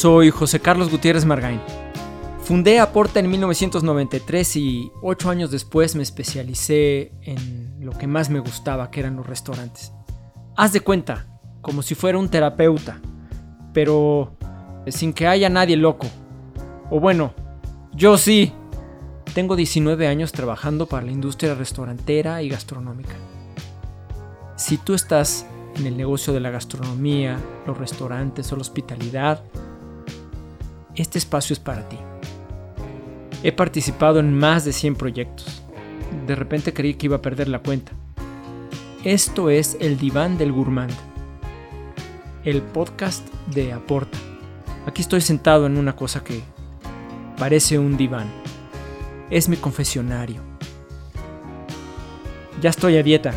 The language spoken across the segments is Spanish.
Soy José Carlos Gutiérrez Margain. Fundé Aporta en 1993 y ocho años después me especialicé en lo que más me gustaba, que eran los restaurantes. Haz de cuenta, como si fuera un terapeuta, pero sin que haya nadie loco. O bueno, yo sí. Tengo 19 años trabajando para la industria restaurantera y gastronómica. Si tú estás en el negocio de la gastronomía, los restaurantes o la hospitalidad, este espacio es para ti. He participado en más de 100 proyectos. De repente creí que iba a perder la cuenta. Esto es El Diván del Gourmand, el podcast de Aporta. Aquí estoy sentado en una cosa que parece un diván. Es mi confesionario. Ya estoy a dieta,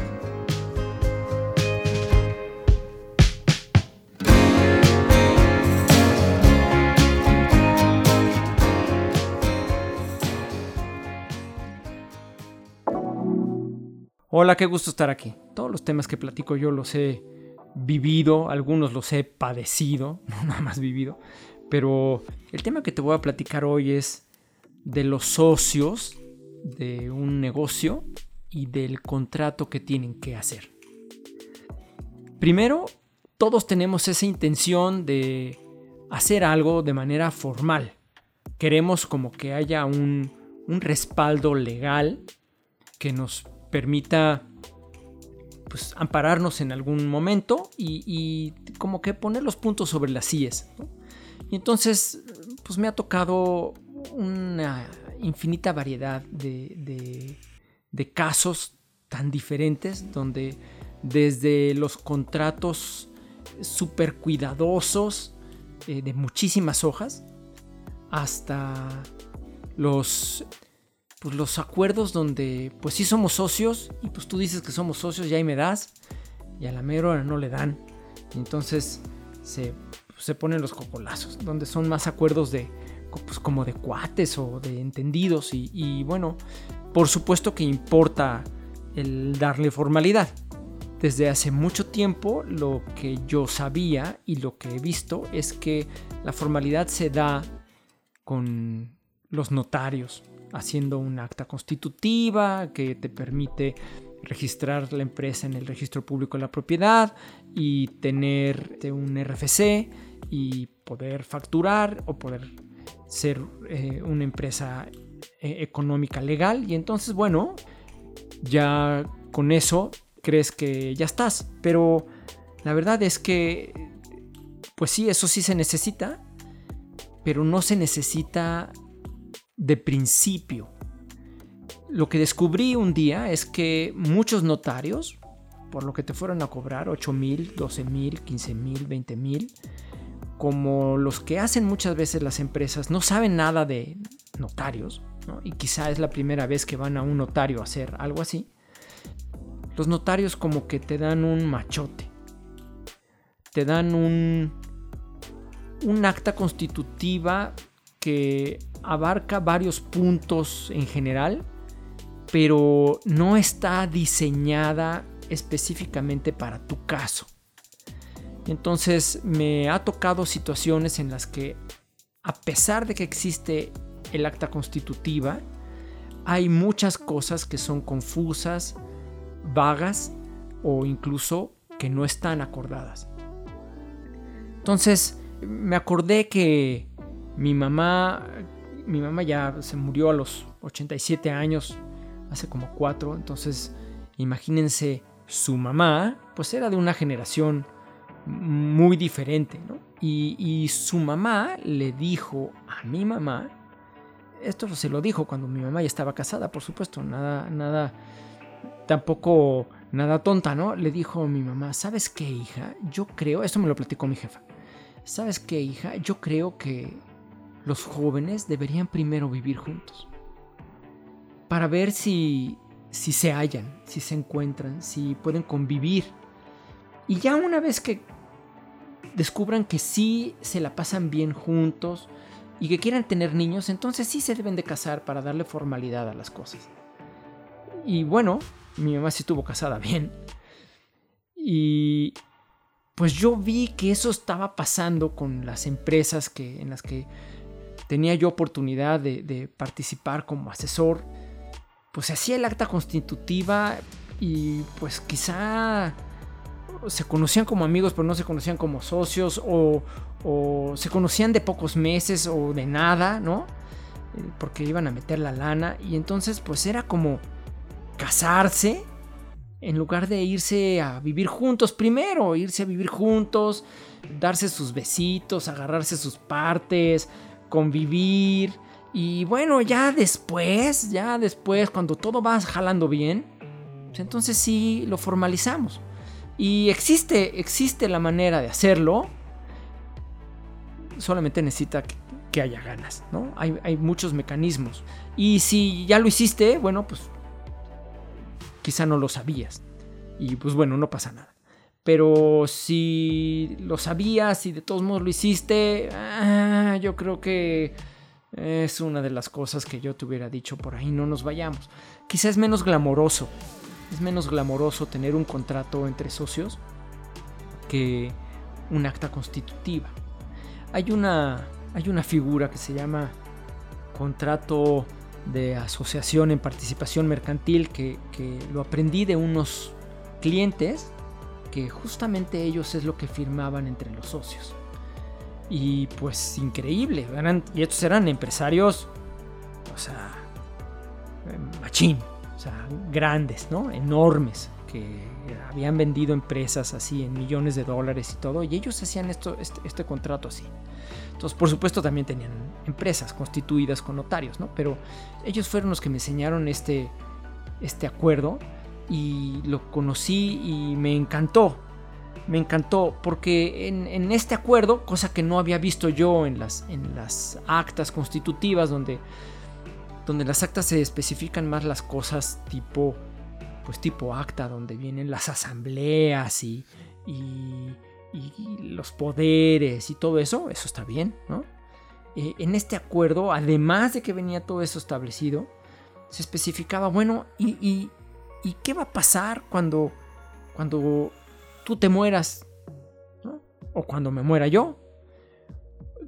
Hola, qué gusto estar aquí. Todos los temas que platico yo los he vivido, algunos los he padecido, no nada más vivido, pero el tema que te voy a platicar hoy es de los socios de un negocio y del contrato que tienen que hacer. Primero, todos tenemos esa intención de hacer algo de manera formal. Queremos como que haya un, un respaldo legal que nos permita pues, ampararnos en algún momento y, como que poner los puntos sobre las sillas. Y entonces, pues me ha tocado una infinita variedad de, casos tan diferentes, donde desde los contratos súper cuidadosos, eh, de muchísimas hojas, hasta los pues los acuerdos donde pues sí somos socios y pues tú dices que somos socios y ahí me das y a la mera no le dan. Entonces se, se ponen los cocolazos, donde son más acuerdos de pues como de cuates o de entendidos y, y bueno, por supuesto que importa el darle formalidad. Desde hace mucho tiempo lo que yo sabía y lo que he visto es que la formalidad se da con los notarios, haciendo un acta constitutiva que te permite registrar la empresa en el registro público de la propiedad y tener un RFC y poder facturar o poder ser eh, una empresa eh, económica legal. Y entonces bueno ya con eso crees que ya estás. Pero la verdad es que pues sí eso sí se necesita pero no se necesita de principio. Lo que descubrí un día es que muchos notarios, por lo que te fueron a cobrar 8 mil, 12 mil, 15 mil, 20 mil, como los que hacen muchas veces las empresas no saben nada de notarios, y quizá es la primera vez que van a un notario a hacer algo así, los notarios como que te dan un machote, te dan un, un acta constitutiva que abarca varios puntos en general, pero no está diseñada específicamente para tu caso. Entonces me ha tocado situaciones en las que, a pesar de que existe el acta constitutiva, hay muchas cosas que son confusas, vagas o incluso que no están acordadas. Entonces me acordé que mi mamá, mi mamá ya se murió a los 87 años, hace como cuatro, entonces imagínense su mamá, pues era de una generación muy diferente, ¿no? Y, y, su mamá le dijo a mi mamá, esto se lo dijo cuando mi mamá ya estaba casada, por supuesto, nada, nada, tampoco nada tonta, ¿no? Le dijo a mi mamá, ¿sabes qué, hija? Yo creo, esto me lo platicó mi jefa, ¿sabes qué, hija? Yo creo que los jóvenes deberían primero vivir juntos. Para ver si, si se hallan, si se encuentran, si pueden convivir. Y ya una vez que descubran que sí se la pasan bien juntos y que quieran tener niños, entonces sí se deben de casar para darle formalidad a las cosas. Y bueno, mi mamá sí estuvo casada bien. Y, pues yo vi que eso estaba pasando con las empresas que, en las que tenía yo oportunidad de, participar como asesor. Pues se hacía el acta constitutiva y pues quizá se conocían como amigos pero no se conocían como socios o, se conocían de pocos meses o de nada, ¿no? Eh, porque iban a meter la lana y entonces pues era como casarse en lugar de irse a vivir juntos primero, irse a vivir juntos, darse sus besitos, agarrarse sus partes, convivir. Y bueno, ya después, ya después, cuando todo va jalando bien, pues entonces sí lo formalizamos. Y existe, existe la manera de hacerlo. Solamente necesita que, haya ganas, ¿no? Hay, hay muchos mecanismos. Y si ya lo hiciste, bueno, pues quizá no lo sabías. Y pues bueno, no pasa nada. Pero si lo sabías y de todos modos lo hiciste, ah, yo creo que es una de las cosas que yo te hubiera dicho por ahí, no nos vayamos. Quizá es menos glamoroso. Es menos glamoroso tener un contrato entre socios que un acta constitutiva. Hay una, hay una figura que se llama contrato de asociación en participación mercantil que, lo aprendí de unos clientes que justamente ellos es lo que firmaban entre los socios. Y pues increíble, y estos eran empresarios, o sea, machín, o sea, grandes, ¿no? Enormes, que habían vendido empresas así en millones de dólares y todo, y ellos hacían esto, este, este contrato así. Entonces, por supuesto, también tenían empresas constituidas con notarios, ¿no? Pero ellos fueron los que me enseñaron este, este acuerdo y lo conocí y me encantó. Me encantó porque en, este acuerdo, cosa que no había visto yo en las, en las actas constitutivas, donde, donde las actas se especifican más las cosas tipo, pues tipo acta, donde vienen las asambleas y, y y, los poderes y todo eso, eso está bien, ¿no? Eh, en este acuerdo, además de que venía todo eso establecido, se especificaba, bueno, ¿y, qué va a pasar cuando, cuando tú te mueras? O cuando me muera yo.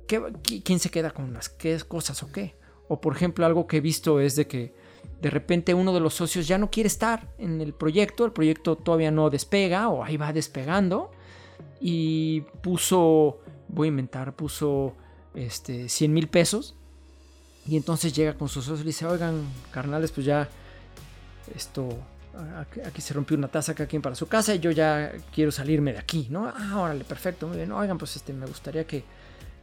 ¿Quién se queda con las qué cosas o qué? O por ejemplo, algo que he visto es de que de repente uno de los socios ya no quiere estar en el proyecto, el proyecto todavía no despega o ahí va despegando y puso, voy a inventar, puso este, 100 mil pesos. Y entonces llega con sus socios y le dice, oigan, carnales, pues ya esto, aquí se rompió una taza cada quien para su casa y yo ya quiero salirme de aquí, ¿no? Ah, órale, perfecto, muy bien. Oigan, pues este, me gustaría que,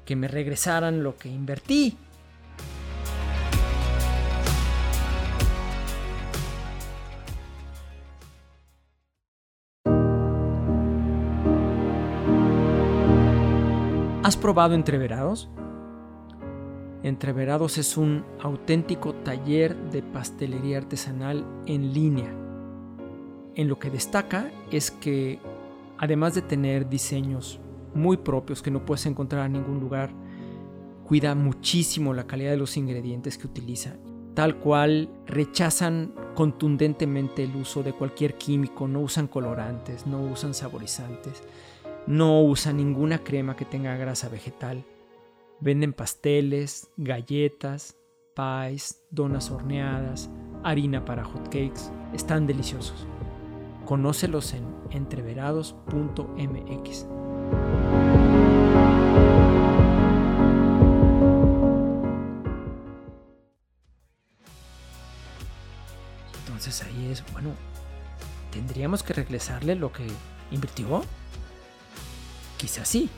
que me regresaran lo que invertí. ¿Has probado Entreverados? Entreverados es un auténtico taller de pastelería artesanal en línea. En lo que destaca es que, además de tener diseños muy propios que no puedes encontrar en ningún lugar, cuida muchísimo la calidad de los ingredientes que utiliza. Tal cual rechazan contundentemente el uso de cualquier químico, no usan colorantes, no usan saborizantes no usa ninguna crema que tenga grasa vegetal. Venden pasteles, galletas, pies, donas horneadas, harina para hotcakes. Están deliciosos. Conócelos en entreverados.mx. Entonces ahí es, bueno, tendríamos que regresarle lo que invirtió quizás sí.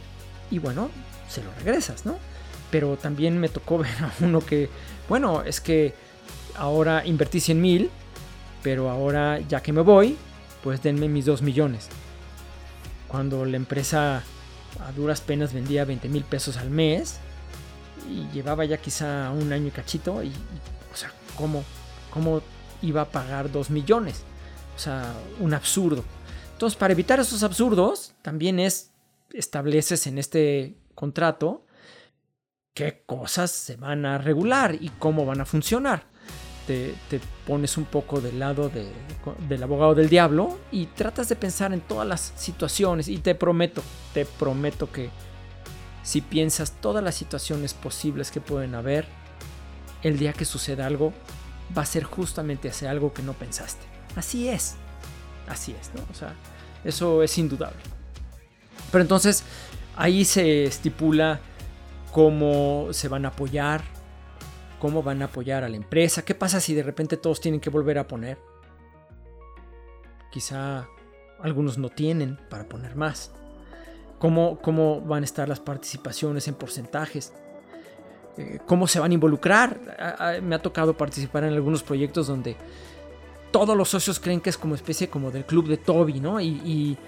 Y bueno, se lo regresas, ¿no? Pero también me tocó ver a uno que, bueno, es que ahora invertí 100 mil, pero ahora ya que me voy, pues denme mis 2 millones. Cuando la empresa a duras penas vendía 20 mil pesos al mes y llevaba ya quizá un año y cachito, y, o sea, ¿cómo, ¿cómo iba a pagar 2 millones? O sea, un absurdo. Entonces, para evitar esos absurdos, también es estableces en este contrato qué cosas se van a regular y cómo van a funcionar. Te, pones un poco del lado del abogado del diablo y tratas de pensar en todas las situaciones y te prometo, te prometo que si piensas todas las situaciones posibles que pueden haber, el día que suceda algo va a ser justamente hacer algo que no pensaste. Así es, así es, ¿no? O sea, eso es indudable. Pero entonces ahí se estipula cómo se van a apoyar, cómo van a apoyar a la empresa, qué pasa si de repente todos tienen que volver a poner. Quizá algunos no tienen para poner más. ¿Cómo, cómo van a estar las participaciones en porcentajes? Eh, ¿Cómo se van a involucrar? Me ha tocado participar en algunos proyectos donde todos los socios creen que es como especie como del club de Toby, ¿no? Y,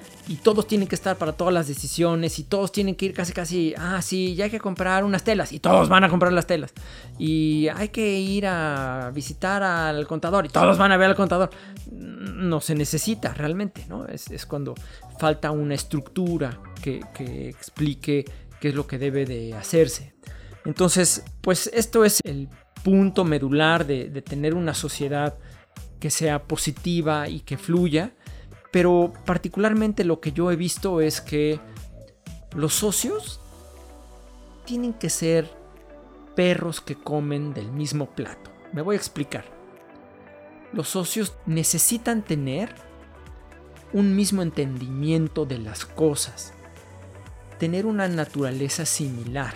todos tienen que estar para todas las decisiones y todos tienen que ir casi casi, ah, sí, ya hay que comprar unas telas y todos van a comprar las telas. Y hay que ir a visitar al contador y todos van a ver al contador. No se necesita realmente, ¿no? Es, cuando falta una estructura que, explique qué es lo que debe de hacerse. Entonces, pues esto es el punto medular de, de tener una sociedad que sea positiva y que fluya, pero particularmente lo que yo he visto es que los socios tienen que ser perros que comen del mismo plato. Me voy a explicar. Los socios necesitan tener un mismo entendimiento de las cosas, tener una naturaleza similar.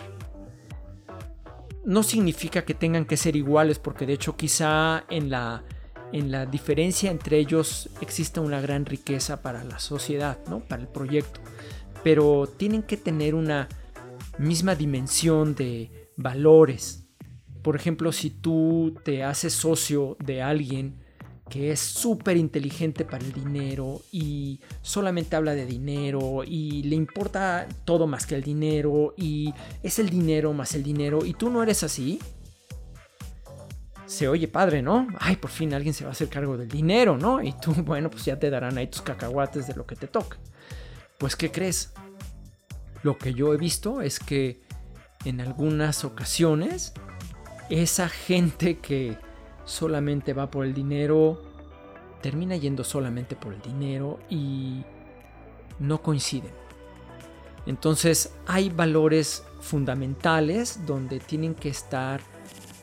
No significa que tengan que ser iguales, porque de hecho quizá en la en la diferencia entre ellos existe una gran riqueza para la sociedad, ¿no? para el proyecto. Pero tienen que tener una misma dimensión de valores. Por ejemplo, si tú te haces socio de alguien que es súper inteligente para el dinero y solamente habla de dinero y le importa todo más que el dinero y es el dinero más el dinero y tú no eres así, se oye padre, ¿no? Ay, por fin alguien se va a hacer cargo del dinero, ¿no? Y tú, bueno, pues ya te darán ahí tus cacahuates de lo que te toca. Pues, ¿qué crees? Lo que yo he visto es que en algunas ocasiones esa gente que solamente va por el dinero termina yendo solamente por el dinero y no coinciden. Entonces hay valores fundamentales donde tienen que estar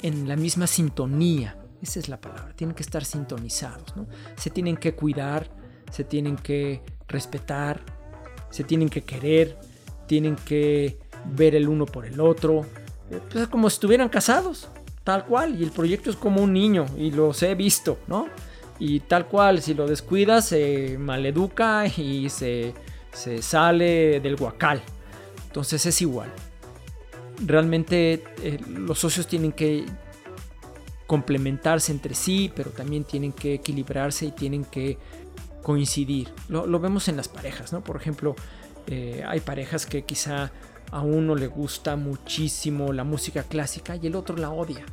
en la misma sintonía. Esa es la palabra. Tienen que estar sintonizados. Se tienen que cuidar, se tienen que respetar, se tienen que querer, tienen que ver el uno por el otro. Pues es como si estuvieran casados, tal cual. Y el proyecto es como un niño, y los he visto, ¿no? Y tal cual, si lo descuidas, se maleduca y se, se sale del guacal. Entonces es igual realmente eh, los socios tienen que complementarse entre sí, pero también tienen que equilibrarse y tienen que coincidir. Lo, vemos en las parejas, ¿no? Por ejemplo, eh, hay parejas que quizá a uno le gusta muchísimo la música clásica y el otro la odia.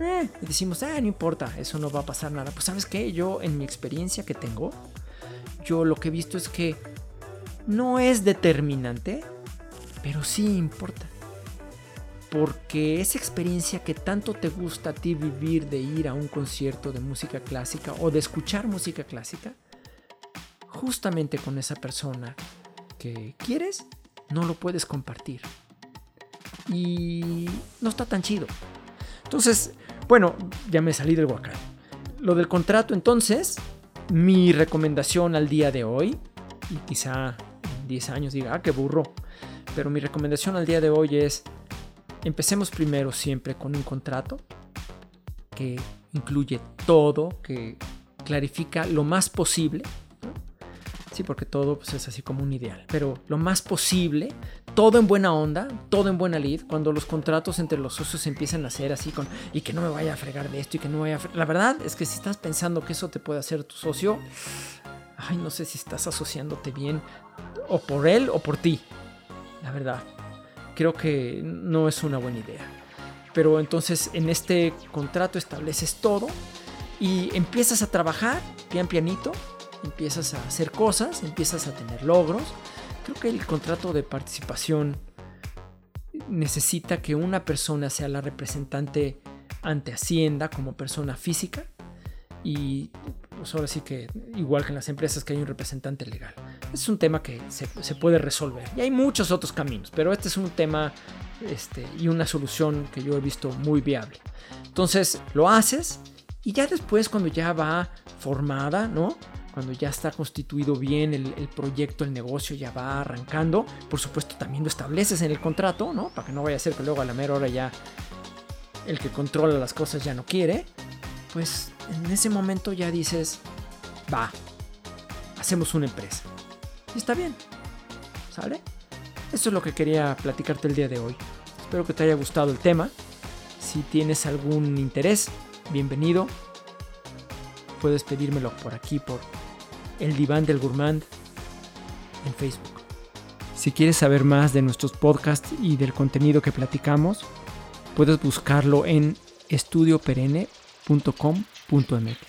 Eh, y decimos, ah, no importa, eso no va a pasar nada. Pues sabes qué, yo en mi experiencia que tengo, yo lo que he visto es que no es determinante, pero sí importa porque esa experiencia que tanto te gusta a ti vivir de ir a un concierto de música clásica o de escuchar música clásica, justamente con esa persona que quieres, no lo puedes compartir. Y no está tan chido. Entonces, bueno, ya me salí del guacal. Lo del contrato, entonces, mi recomendación al día de hoy, y quizá en 10 años diga, ah, qué burro, pero mi recomendación al día de hoy es Empecemos primero siempre con un contrato que incluye todo, que clarifica lo más posible. Sí, porque todo pues, es así como un ideal, pero lo más posible, todo en buena onda, todo en buena lid, cuando los contratos entre los socios empiezan a ser así con y que no me vaya a fregar de esto y que no vaya a La verdad es que si estás pensando que eso te puede hacer tu socio, ay, no sé si estás asociándote bien o por él o por ti. La verdad creo que no es una buena idea. Pero entonces en este contrato estableces todo y empiezas a trabajar pian pianito, empiezas a hacer cosas, empiezas a tener logros. Creo que el contrato de participación necesita que una persona sea la representante ante Hacienda como persona física y pues ahora sí que igual que en las empresas que hay un representante legal. Es un tema que se, puede resolver y hay muchos otros caminos, pero este es un tema este, y una solución que yo he visto muy viable. Entonces lo haces y ya después cuando ya va formada, ¿no? Cuando ya está constituido bien el, el, proyecto, el negocio ya va arrancando, por supuesto también lo estableces en el contrato, ¿no? Para que no vaya a ser que luego a la mera hora ya el que controla las cosas ya no quiere, pues en ese momento ya dices, va, hacemos una empresa. Está bien, ¿sale? Eso es lo que quería platicarte el día de hoy. Espero que te haya gustado el tema. Si tienes algún interés, bienvenido. Puedes pedírmelo por aquí, por El Diván del Gourmand en Facebook. Si quieres saber más de nuestros podcasts y del contenido que platicamos, puedes buscarlo en estudioperenne.com.mx.